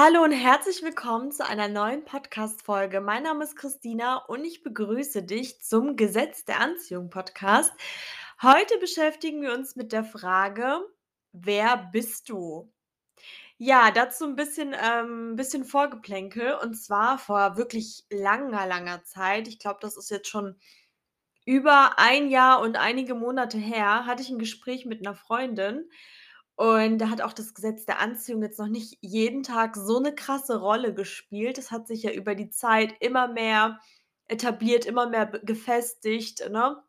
Hallo und herzlich willkommen zu einer neuen Podcast-Folge. Mein Name ist Christina und ich begrüße dich zum Gesetz der Anziehung Podcast. Heute beschäftigen wir uns mit der Frage: „Wer bist du?“ Ja, dazu 'n bisschen ähm, bisschen Vorgeplänkel. Und zwar vor wirklich langer, langer Zeit, ich glaube, das ist jetzt schon über 1 Jahr und einige Monate her, hatte ich 'n Gespräch mit 'ner Freundin und da hat auch das Gesetz der Anziehung jetzt noch nicht jeden Tag so 'ne krasse Rolle gespielt. Das hat sich ja über die Zeit immer mehr etabliert, immer mehr gefestigt, ne?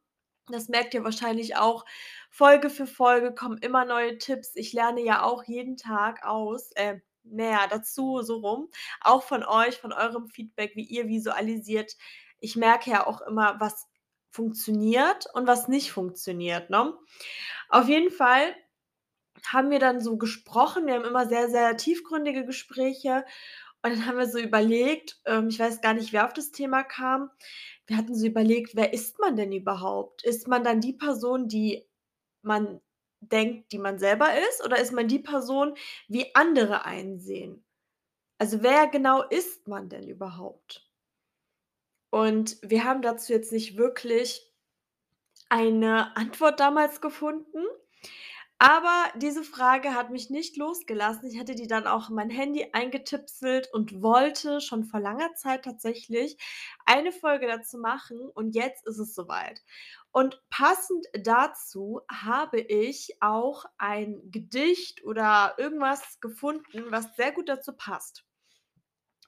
Das merkt ihr wahrscheinlich auch. Folge für Folge kommen immer neue Tipps. Ich lerne ja auch jeden Tag aus äh, mehr dazu, so rum, auch von euch, von eurem Feedback, wie ihr visualisiert. Ich merke ja auch immer, was funktioniert und was nicht funktioniert, ne? Auf jeden Fall haben wir dann so gesprochen. Wir haben immer sehr, sehr tiefgründige Gespräche und dann haben wir so überlegt ähm, ich weiß gar nicht, wer auf das Thema kam. Wir hatten so überlegt: „Wer ist man denn überhaupt? Ist man dann die Person, die man denkt, die man selber ist, oder ist man die Person, wie andere einen sehen?“ Also, wer genau ist man denn überhaupt? Und wir haben dazu jetzt nicht wirklich eine Antwort damals gefunden, aber diese Frage hat mich nicht losgelassen. Ich hatte die dann auch in mein Handy eingetipselt und wollte schon vor langer Zeit tatsächlich eine Folge dazu machen und jetzt ist es so weit. Und passend dazu habe ich auch ein Gedicht oder irgendwas gefunden, was sehr gut dazu passt.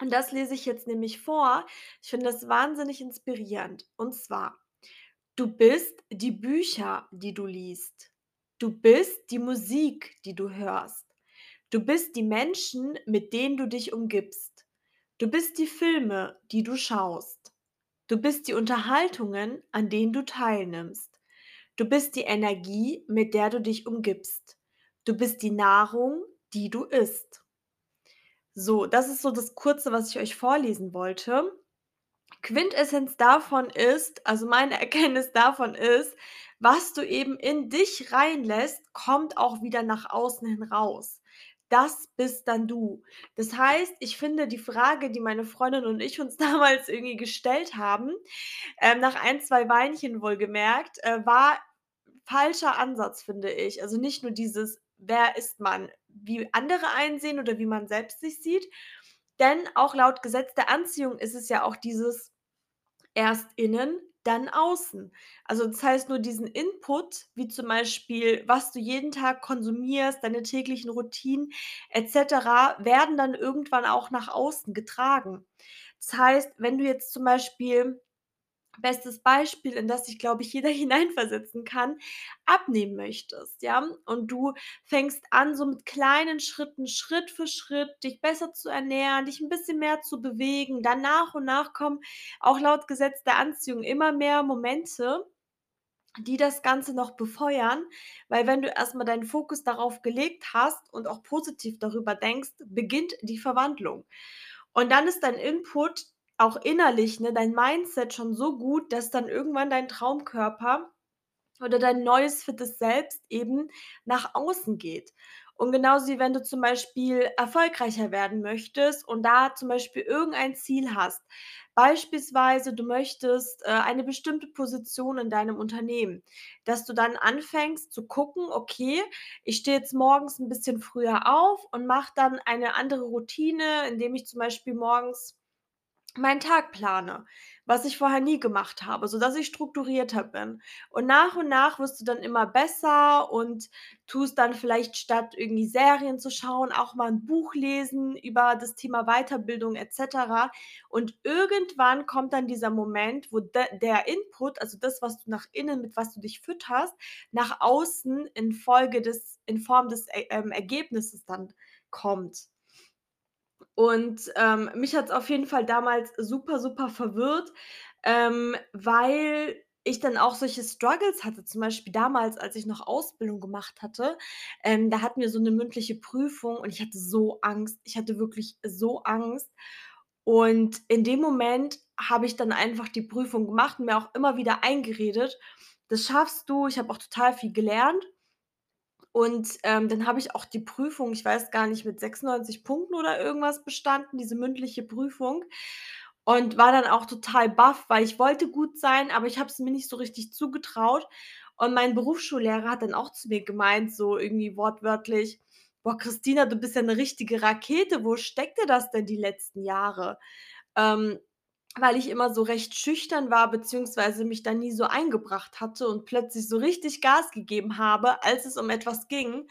Und das lese ich jetzt nämlich vor. Ich finde das wahnsinnig inspirierend. Und zwar: „Du bist die Bücher, die du liest. Du bist die Musik, die du hörst. Du bist die Menschen, mit denen du dich umgibst. Du bist die Filme, die du schaust. Du bist die Unterhaltungen, an denen du teilnimmst. Du bist die Energie, mit der du dich umgibst. Du bist die Nahrung, die du isst.“ So, das ist so das Kurze, was ich euch vorlesen wollte. Quintessenz davon ist also, meine Erkenntnis davon ist: Was du eben in dich reinlässt, kommt auch wieder nach außen hin raus. Das bist dann du. Das heißt, ich finde die Frage, die meine Freundin und ich uns damals irgendwie gestellt haben, ähm, nach 1, 2 Weinchen wohlgemerkt, äh, war falscher Ansatz, finde ich. Also, nicht nur dieses: „Wer ist man?“, wie andere einen sehen oder wie man selbst sich sieht. Denn auch laut Gesetz der Anziehung ist es ja auch dieses: Erst innen, dann außen. Also, das heißt, nur diesen Input, wie zum Beispiel, was du jeden Tag konsumierst, deine täglichen Routinen et cetera, werden dann irgendwann auch nach außen getragen. Das heißt, wenn du jetzt zum Beispiel bestes Beispiel, in das sich, glaube ich, jeder hineinversetzen kann, abnehmen möchtest, ja? Und du fängst an, so mit kleinen Schritten, Schritt für Schritt, dich besser zu ernähren, dich 'n bisschen mehr zu bewegen. Dann nach und nach kommen auch laut Gesetz der Anziehung immer mehr Momente, die das Ganze noch befeuern, weil wenn du erst mal deinen Fokus darauf gelegt hast und auch positiv darüber denkst, beginnt die Verwandlung. Und dann ist dein Input auch innerlich, ne, dein Mindset schon so gut, dass dann irgendwann dein Traumkörper oder dein neues fittes Selbst eben nach außen geht. Und genauso wie wenn du zum Beispiel erfolgreicher werden möchtest und da zum Beispiel irgendein Ziel hast. Beispielsweise, du möchtest, äh, eine bestimmte Position in deinem Unternehmen, dass du dann anfängst zu gucken: „Okay, ich stehe jetzt morgens 'n bisschen früher auf und mache dann eine andere Routine, indem ich zum Beispiel morgens meinen Tag plane, was ich vorher nie gemacht habe, sodass ich strukturierter bin.“ Und nach und nach wirst du dann immer besser und tust dann vielleicht statt irgendwie Serien zu schauen, auch mal 'n Buch lesen über das Thema Weiterbildung et cetera. Und irgendwann kommt dann dieser Moment, wo de der Input, also das, was du nach innen mit was du dich fütterst, nach außen in Folge des in Form des, äh, ähm, Ergebnisses dann kommt. Und, ähm, mich hat's auf jeden Fall damals super, super verwirrt, ähm, weil ich dann auch solche Struggles hatte. Zum Beispiel damals, als ich noch Ausbildung gemacht hatte, ähm, da hatten wir so 'ne mündliche Prüfung und ich hatte so Angst. Ich hatte wirklich so Angst. Und in dem Moment habe ich dann einfach die Prüfung gemacht und mir auch immer wieder eingeredet: „Das schaffst du.“ Ich habe auch total viel gelernt. Und, ähm, dann habe ich auch die Prüfung, ich weiß gar nicht, mit 96 Punkten oder irgendwas bestanden, diese mündliche Prüfung. Und war dann auch total baff, weil ich wollte gut sein, aber ich habe es mir nicht so richtig zugetraut. Und mein Berufsschullehrer hat dann auch zu mir gemeint, so irgendwie wortwörtlich: „Boah, Christina, du bist ja 'ne richtige Rakete. Wo steckte das denn die letzten Jahre?“ Ähm, weil ich immer so recht schüchtern war, beziehungsweise mich da nie so eingebracht hatte und plötzlich so richtig Gas gegeben habe, als es um etwas ging.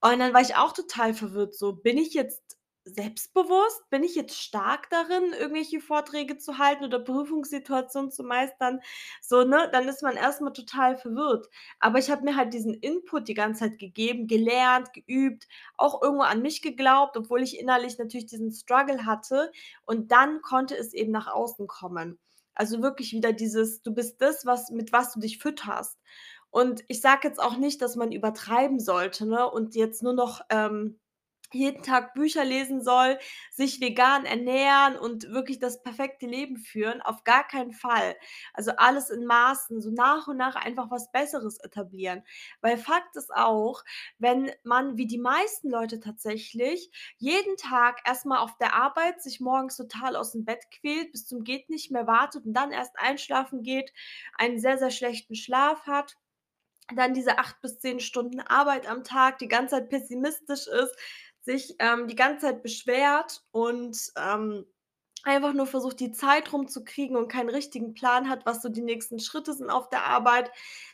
Und dann war ich auch total verwirrt so: „Bin ich jetzt selbstbewusst? Bin ich jetzt stark darin, irgendwelche Vorträge zu halten oder Prüfungssituationen zu meistern?“ So, ne? Dann ist man erst mal total verwirrt. Aber ich habe mir halt diesen Input die ganze Zeit gegeben, gelernt, geübt, auch irgendwo an mich geglaubt, obwohl ich innerlich natürlich diesen Struggle hatte. Und dann konnte es eben nach außen kommen. Also, wirklich wieder dieses: „Du bist das, was mit was du dich fütterst.“ Und ich sage jetzt auch nicht, dass man übertreiben sollte, ne, und jetzt nur noch, ähm, jeden Tag Bücher lesen soll, sich vegan ernähren und wirklich das perfekte Leben führen, auf gar keinen Fall. Also, alles in Maßen, so nach und nach einfach was Besseres etablieren. Weil Fakt ist auch, wenn man wie die meisten Leute tatsächlich jeden Tag erst mal auf der Arbeit sich morgens total aus'm Bett quält, bis zum geht nicht mehr wartet und dann erst einschlafen geht, einen sehr, sehr schlechten Schlaf hat, dann diese 8 bis 10 Stunden Arbeit am Tag, die ganze Zeit pessimistisch ist, sich, ähm, die ganze Zeit beschwert und, ähm, einfach nur versucht, die Zeit rumzukriegen und keinen richtigen Plan hat, was so die nächsten Schritte sind auf der Arbeit,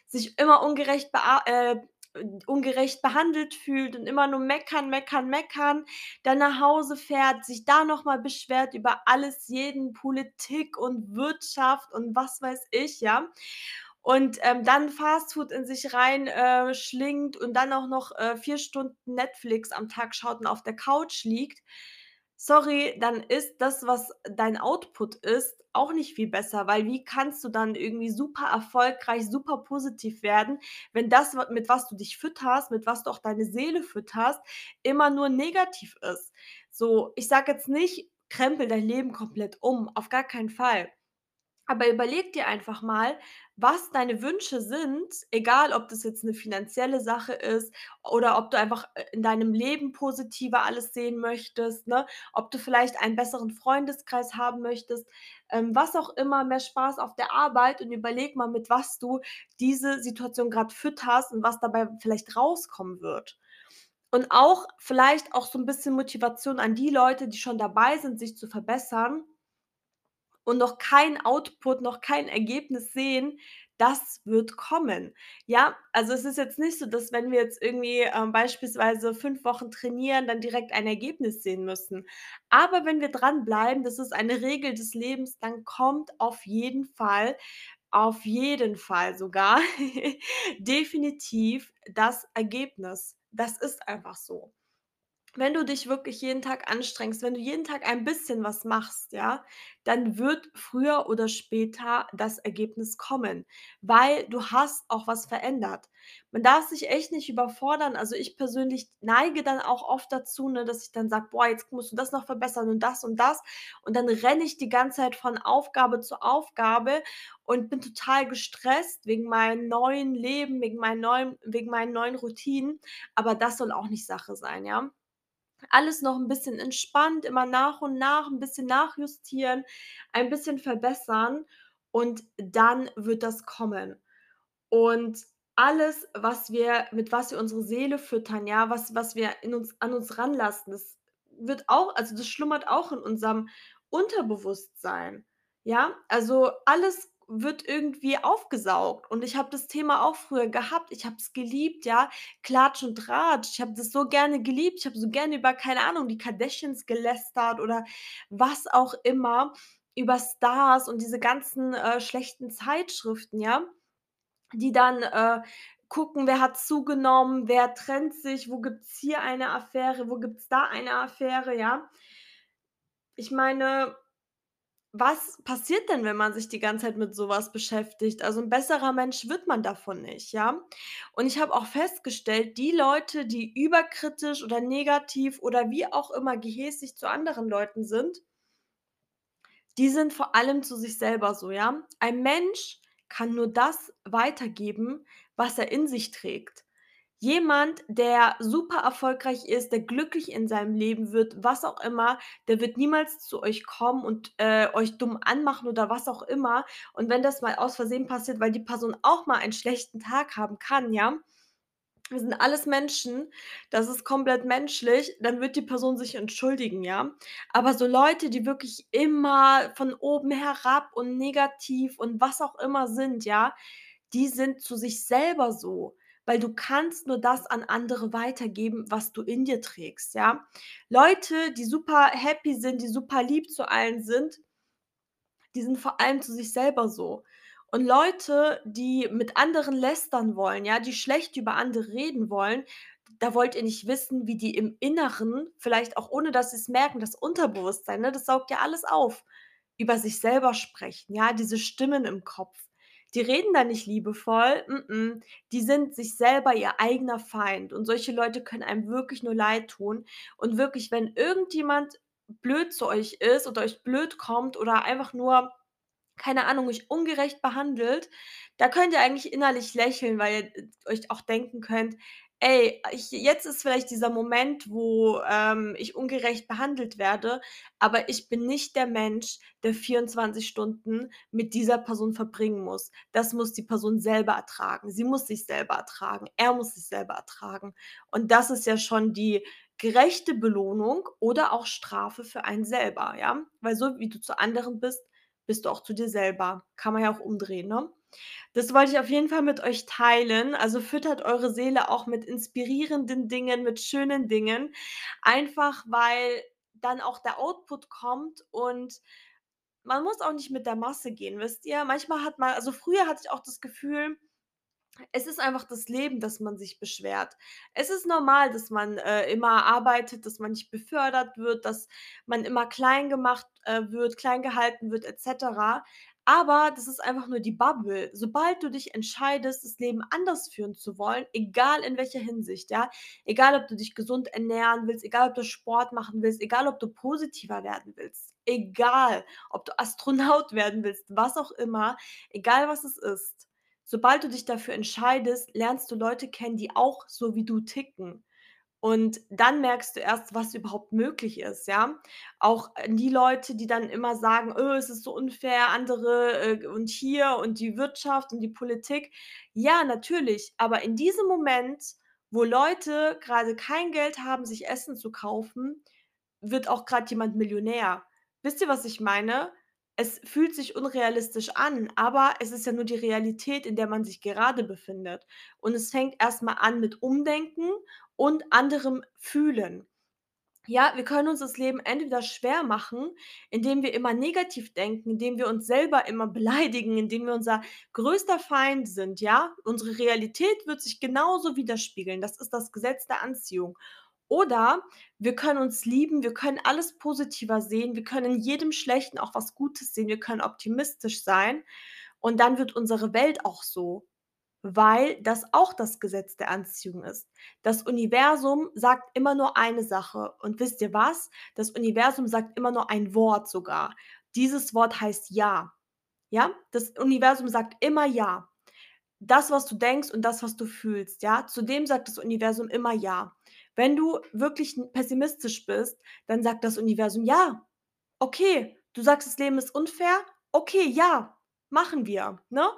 sich immer ungerecht äh, ungerecht behandelt fühlt und immer nur meckern, meckern, meckern, dann nach Hause fährt, sich da noch mal beschwert über alles, jeden, Politik und Wirtschaft und was weiß ich, ja? Und, ähm, dann Fastfood in sich rein äh, schlingt und dann auch noch, äh, 4 Stunden Netflix am Tag schaut und auf der Couch liegt. Sorry, dann ist das, was dein Output ist, auch nicht viel besser, weil wie kannst du dann irgendwie super erfolgreich, super positiv werden, wenn das, mit was du dich fütterst, mit was du auch deine Seele fütterst, immer nur negativ ist? So, ich sage jetzt nicht: „Krempel dein Leben komplett um“, auf gar keinen Fall. Aber überleg dir einfach mal, was deine Wünsche sind, egal ob das jetzt 'ne finanzielle Sache ist oder ob du einfach, äh, in deinem Leben positiver alles sehen möchtest, ne? Ob du vielleicht einen besseren Freundeskreis haben möchtest, ähm, was auch immer, mehr Spaß auf der Arbeit und überleg mal, mit was du diese Situation grad fütterst und was dabei vielleicht rauskommen wird. Und auch vielleicht auch so 'n bisschen Motivation an die Leute, die schon dabei sind, sich zu verbessern und noch kein Output, noch kein Ergebnis sehen, das wird kommen. Ja, also, es ist jetzt nicht so, dass wenn wir jetzt irgendwie, ähm, beispielsweise 5 Wochen trainieren, dann direkt ein Ergebnis sehen müssen. Aber wenn wir dranbleiben, das ist eine Regel des Lebens, dann kommt auf jeden Fall auf jeden Fall sogar definitiv das Ergebnis. Das ist einfach so. Wenn du dich wirklich jeden Tag anstrengst, wenn du jeden Tag ein bisschen was machst, ja, dann wird früher oder später das Ergebnis kommen, weil du hast auch was verändert. Man darf sich echt nicht überfordern. Also, ich persönlich neige dann auch oft dazu, ne, dass ich dann sage: „Boah, jetzt musst du das noch verbessern und das und das.“ Und dann renne ich die ganze Zeit von Aufgabe zu Aufgabe und bin total gestresst wegen meinem neuen Leben, wegen meinen neuen wegen meinen neuen Routinen. Aber das soll auch nicht Sache sein, ja? Alles noch 'n bisschen entspannt, immer nach und nach 'n bisschen nachjustieren, ein bisschen verbessern und dann wird das kommen. Und alles, was wir mit was wir unsere Seele füttern, ja, was was wir in uns an uns ranlassen, das wird auch also, das schlummert auch in unserem Unterbewusstsein, ja? Also, alles wird irgendwie aufgesaugt und ich habe das Thema auch früher gehabt. Ich habe es geliebt, ja, Klatsch und Tratsch. Ich habe das so gerne geliebt. Ich habe so gerne über, keine Ahnung, die Kardashians gelästert oder was auch immer, über Stars und diese ganzen, äh, schlechten Zeitschriften, ja, die dann, äh, gucken, wer hat zugenommen, wer trennt sich, wo gibt's hier eine Affäre, wo gibt's da eine Affäre, ja? Ich meine, was passiert denn, wenn man sich die ganze Zeit mit so was beschäftigt? Also, 'n besserer Mensch wird man davon nicht, ja? Und ich habe auch festgestellt, die Leute, die überkritisch oder negativ oder wie auch immer gehässig zu anderen Leuten sind die sind vor allem zu sich selber so, ja? Ein Mensch kann nur das weitergeben, was er in sich trägt. Jemand, der super erfolgreich ist, der glücklich in seinem Leben wird, was auch immer, der wird niemals zu euch kommen und, äh, euch dumm anmachen oder was auch immer. Und wenn das mal aus Versehen passiert, weil die Person auch mal einen schlechten Tag haben kann, ja? Wir sind alles Menschen, das ist komplett menschlich, dann wird die Person sich entschuldigen, ja? Aber so Leute, die wirklich immer von oben herab und negativ und was auch immer sind, ja, die sind zu sich selber so, weil du kannst nur das an andere weitergeben, was du in dir trägst, ja? Leute, die super happy sind, die super lieb zu allen sind die sind vor allem zu sich selber so. Und Leute, die mit anderen lästern wollen, ja, die schlecht über andere reden wollen, da wollt ihr nicht wissen, wie die im Inneren, vielleicht auch ohne dass sie's merken, das Unterbewusstsein, ne, das saugt ja alles auf, über sich selber sprechen, ja, diese Stimmen im Kopf. Die reden da nicht liebevoll, mm-mm, die sind sich selber ihr eigener Feind und solche Leute können einem wirklich nur leid tun. Und wirklich, wenn irgendjemand blöd zu euch ist oder euch blöd kommt oder einfach nur, keine Ahnung, euch ungerecht behandelt, da könnt ihr eigentlich innerlich lächeln, weil ihr, äh, euch auch denken könnt: „Ey, ich jetzt ist vielleicht dieser Moment, wo, ähm, ich ungerecht behandelt werde, aber ich bin nicht der Mensch, der 24 Stunden mit dieser Person verbringen muss. Das muss die Person selber ertragen. Sie muss sich selber ertragen. Er muss sich selber ertragen.“ Und das ist ja schon die gerechte Belohnung oder auch Strafe für einen selber, ja? Weil so wie du zu anderen bist, bist du auch zu dir selber. Kann man ja auch umdrehen, ne? Das wollte ich auf jeden Fall mit euch teilen. Also, füttert eure Seele auch mit inspirierenden Dingen, mit schönen Dingen, einfach weil dann auch der Output kommt und man muss auch nicht mit der Masse gehen, wisst ihr? Manchmal hat man also, früher hatte ich auch das Gefühl es ist einfach das Leben, dass man sich beschwert. Es ist normal, dass man, äh, immer arbeitet, dass man nicht befördert wird, dass man immer klein gemacht, äh, wird, klein gehalten wird et cetera. Aber das ist einfach nur die Bubble. Sobald du dich entscheidest, das Leben anders führen zu wollen, egal in welcher Hinsicht, ja, egal ob du dich gesund ernähren willst, egal ob du Sport machen willst, egal ob du positiver werden willst, egal ob du Astronaut werden willst, was auch immer, egal was es ist. Sobald du dich dafür entscheidest, lernst du Leute kennen, die auch so wie du ticken. Und dann merkst du erst, was überhaupt möglich ist, ja? Auch, äh, die Leute, die dann immer sagen: „Oh, es ist so unfair, andere, äh, und hier und die Wirtschaft und die Politik.“ Ja, natürlich, aber in diesem Moment, wo Leute grade kein Geld haben, sich Essen zu kaufen, wird auch grad jemand Millionär. Wisst ihr, was ich meine? Es fühlt sich unrealistisch an, aber es ist ja nur die Realität, in der man sich gerade befindet. Und es fängt erst mal an mit Umdenken und anderem Fühlen. Ja, wir können uns das Leben entweder schwer machen, indem wir immer negativ denken, indem wir uns selber immer beleidigen, indem wir unser größter Feind sind, ja? Unsere Realität wird sich genauso widerspiegeln. Das ist das Gesetz der Anziehung. Oder wir können uns lieben, wir können alles positiver sehen, wir können in jedem Schlechten auch was Gutes sehen, wir können optimistisch sein und dann wird unsere Welt auch so, weil das auch das Gesetz der Anziehung ist. Das Universum sagt immer nur eine Sache und wisst ihr was? Das Universum sagt immer nur ein Wort sogar. Dieses Wort heißt „Ja“. Ja? Das Universum sagt immer „Ja“. Das, was du denkst und das, was du fühlst, ja? Zu sagt das Universum immer „Ja“. Wenn du wirklich pessimistisch bist, dann sagt das Universum: „Ja, okay, du sagst, das Leben ist unfair? Okay, ja, machen wir“, ne?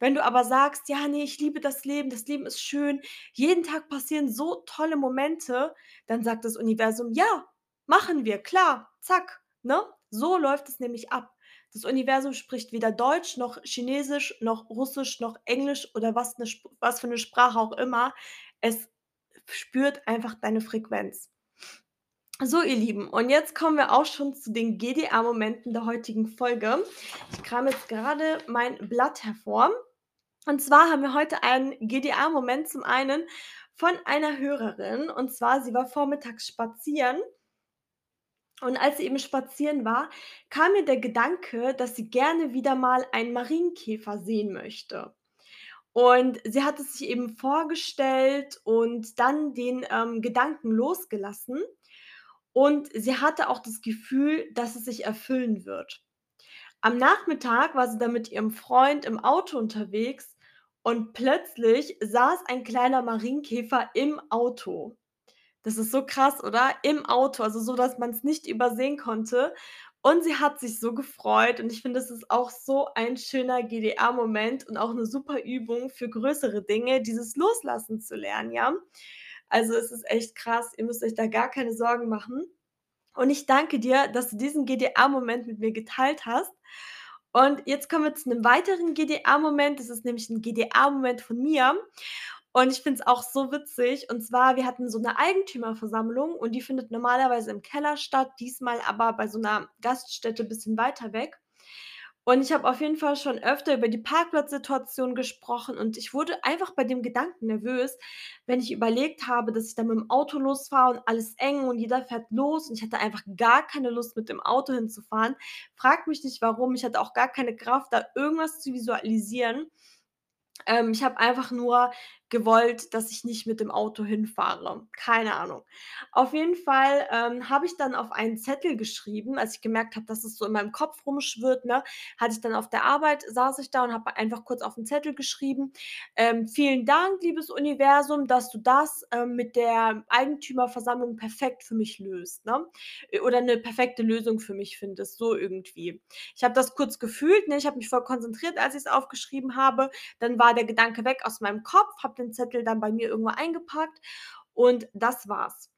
Wenn du aber sagst: „Ja, ne, ich liebe das Leben, das Leben ist schön, jeden Tag passieren so tolle Momente“, dann sagt das Universum: „Ja, machen wir, klar, zack“, ne? So läuft es nämlich ab. Das Universum spricht weder Deutsch noch Chinesisch noch Russisch noch Englisch oder was 'ne Sp was für 'ne Sprache auch immer. Es spürt einfach deine Frequenz. So, ihr Lieben, und jetzt kommen wir auch schon zu den GDA-Momenten der heutigen Folge. Ich krame jetzt gerade mein Blatt hervor. Und zwar haben wir heute einen GDA-Moment zum einen von einer Hörerin, und zwar sie war vormittags spazieren und als sie eben spazieren war, kam ihr der Gedanke, dass sie gerne wieder mal einen Marienkäfer sehen möchte. Und sie hat es sich eben vorgestellt und dann den, ähm, Gedanken losgelassen. Und sie hatte auch das Gefühl, dass es sich erfüllen wird. Am Nachmittag war sie dann mit ihrem Freund im Auto unterwegs Und plötzlich saß ein kleiner Marienkäfer im Auto. Das ist so krass, oder? Im Auto, also so, dass man's nicht übersehen konnte. Und sie hat sich so gefreut und ich finde, das ist auch so ein schöner GDA-Moment und auch 'ne super Übung für größere Dinge, dieses Loslassen zu lernen, ja? Also, es ist echt krass. Ihr müsst euch da gar keine Sorgen machen. Und ich danke dir, dass du diesen GDA-Moment mit mir geteilt hast. Und jetzt kommen wir zu 'nem weiteren GDA-Moment. Das ist nämlich 'n GDA-Moment von mir. Und ich finde es auch so witzig. Und zwar, wir hatten so 'ne Eigentümerversammlung und die findet normalerweise im Keller statt, diesmal aber bei so 'ner Gaststätte bisschen weiter weg. Und ich habe auf jeden Fall schon öfter über die Parkplatzsituation gesprochen und ich wurde einfach bei dem Gedanken nervös, wenn ich überlegt habe, dass ich dann mit'm Auto losfahre und alles eng und jeder fährt los und ich hatte einfach gar keine Lust, mit dem Auto hinzufahren. Frage mich nicht warum, ich hatte auch gar keine Kraft, da irgendwas zu visualisieren. Ähm, ich habe einfach nur gewollt, dass ich nicht mit dem Auto hinfahre. Keine Ahnung. Auf jeden Fall, ähm, habe ich dann auf einen Zettel geschrieben, als ich gemerkt habe, dass es so in meinem Kopf rumschwirrt, ne, hatte ich dann auf der Arbeit saß ich da und habe einfach kurz auf 'n Zettel geschrieben: „Ähm, vielen Dank, liebes Universum, dass du das, ähm, mit der Eigentümerversammlung perfekt für mich löst“, ne? Äh, oder 'ne perfekte Lösung für mich findest, so irgendwie. Ich habe das kurz gefühlt, ne? Ich habe mich voll konzentriert, als ich's aufgeschrieben habe. Dann war der Gedanke weg aus meinem Kopf, habe den Zettel dann bei mir irgendwo eingepackt und das war's.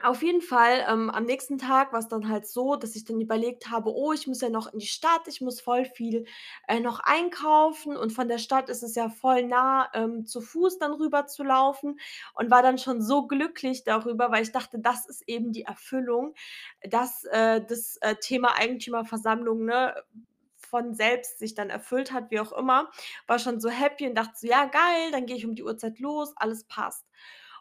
Auf jeden Fall, ähm, am nächsten Tag war's dann halt so, dass ich dann überlegt habe: „Oh, ich muss ja noch in die Stadt, ich muss voll viel, äh, noch einkaufen“ und von der Stadt ist es ja voll nah, ähm, zu Fuß dann rüber zu laufen und war dann schon so glücklich darüber, weil ich dachte, das ist eben die Erfüllung, dass, äh, das, äh, Thema Eigentümerversammlung, ne, von selbst sich dann erfüllt hat, wie auch immer. War schon so happy und dachte so: „Ja, geil, dann gehe ich um die Uhrzeit los, alles passt.“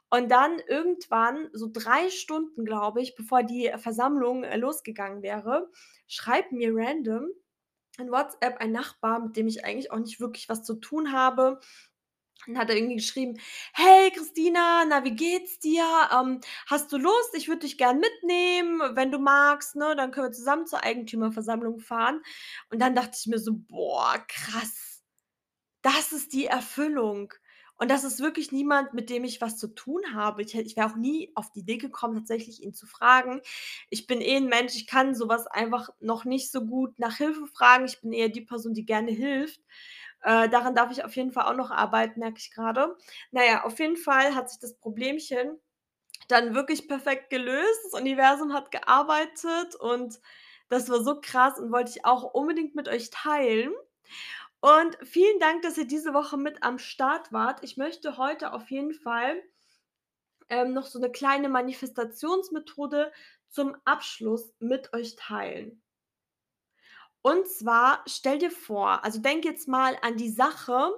Und dann irgendwann, so 3 Stunden, glaube ich, bevor die Versammlung, äh, losgegangen wäre, schreibt mir random in WhatsApp ein Nachbar, mit dem ich eigentlich auch nicht wirklich was zu tun habe. Dann hat er irgendwie geschrieben: „Hey Christina, na, wie geht's dir? Ähm, hast du Lust? Ich würde dich gern mitnehmen, wenn du magst, ne? Dann können wir zusammen zur Eigentümerversammlung fahren.“ Und dann dachte ich mir so: „Boah, krass. Das ist die Erfüllung.“ Und das ist wirklich niemand, mit dem ich was zu tun habe. Ich ich wäre auch nie auf die Idee gekommen, tatsächlich ihn zu fragen. Ich bin eh 'n Mensch, ich kann so was einfach noch nicht so gut nach Hilfe fragen. Ich bin eher die Person, die gerne hilft. Äh, daran darf ich auf jeden Fall auch noch arbeiten, merke ich grade. Na ja, auf jeden Fall hat sich das Problemchen dann wirklich perfekt gelöst. Das Universum hat gearbeitet und das war so krass und wollte ich auch unbedingt mit euch teilen. Und vielen Dank, dass ihr diese Woche mit am Start wart. Ich möchte heute auf jeden Fall ähm, noch so 'ne kleine Manifestationsmethode zum Abschluss mit euch teilen. Und zwar stell dir vor also, denk jetzt mal an die Sache,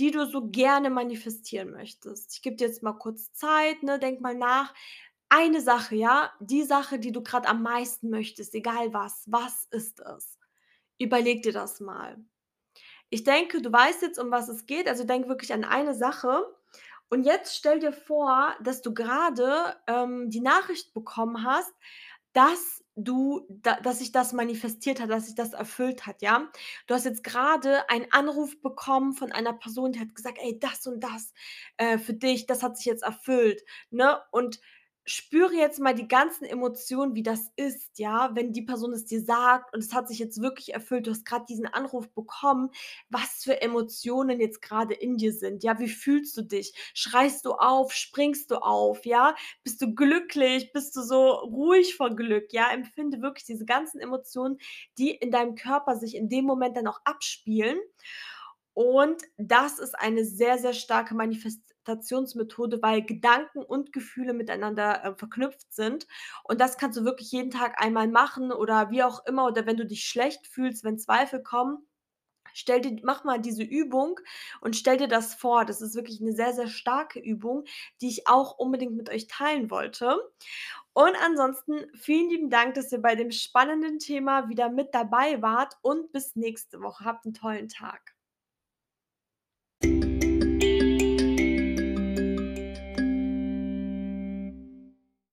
die du so gerne manifestieren möchtest. Ich gebe dir jetzt mal kurz Zeit, ne? Denk mal nach. Eine Sache, ja? Die Sache, die du grad am meisten möchtest, egal was. Was ist es? Überleg dir das mal. Ich denke, du weißt jetzt, um was es geht, also denk wirklich an eine Sache. Und jetzt stell dir vor, dass du grade, ähm, die Nachricht bekommen hast, dass du da dass sich das manifestiert hat, dass sich das erfüllt hat, ja? Du hast jetzt grade einen Anruf bekommen von einer Person, die hat gesagt: „Ey, das und das, äh, für dich, das hat sich jetzt erfüllt“, ne? Und spüre jetzt mal die ganzen Emotionen, wie das ist, ja, wenn die Person es dir sagt und es hat sich jetzt wirklich erfüllt. Du hast grad diesen Anruf bekommen, was für Emotionen jetzt grade in dir sind, ja? Wie fühlst du dich? Schreist du auf? Springst du auf, ja? Bist du glücklich? Bist du so ruhig vor Glück, ja? Empfinde wirklich diese ganzen Emotionen, die in deinem Körper sich in dem Moment dann auch abspielen. Und das ist eine sehr, sehr starke Manifestationsmethode, weil Gedanken und Gefühle miteinander, äh, verknüpft sind. Und das kannst du wirklich jeden Tag einmal machen oder wie auch immer oder wenn du dich schlecht fühlst, wenn Zweifel kommen, stell dir mach mal diese Übung und stell dir das vor. Das ist wirklich 'ne sehr, sehr starke Übung, die ich auch unbedingt mit euch teilen wollte. Und ansonsten vielen lieben Dank, dass ihr bei dem spannenden Thema wieder mit dabei wart und bis nächste Woche. Habt 'n tollen Tag.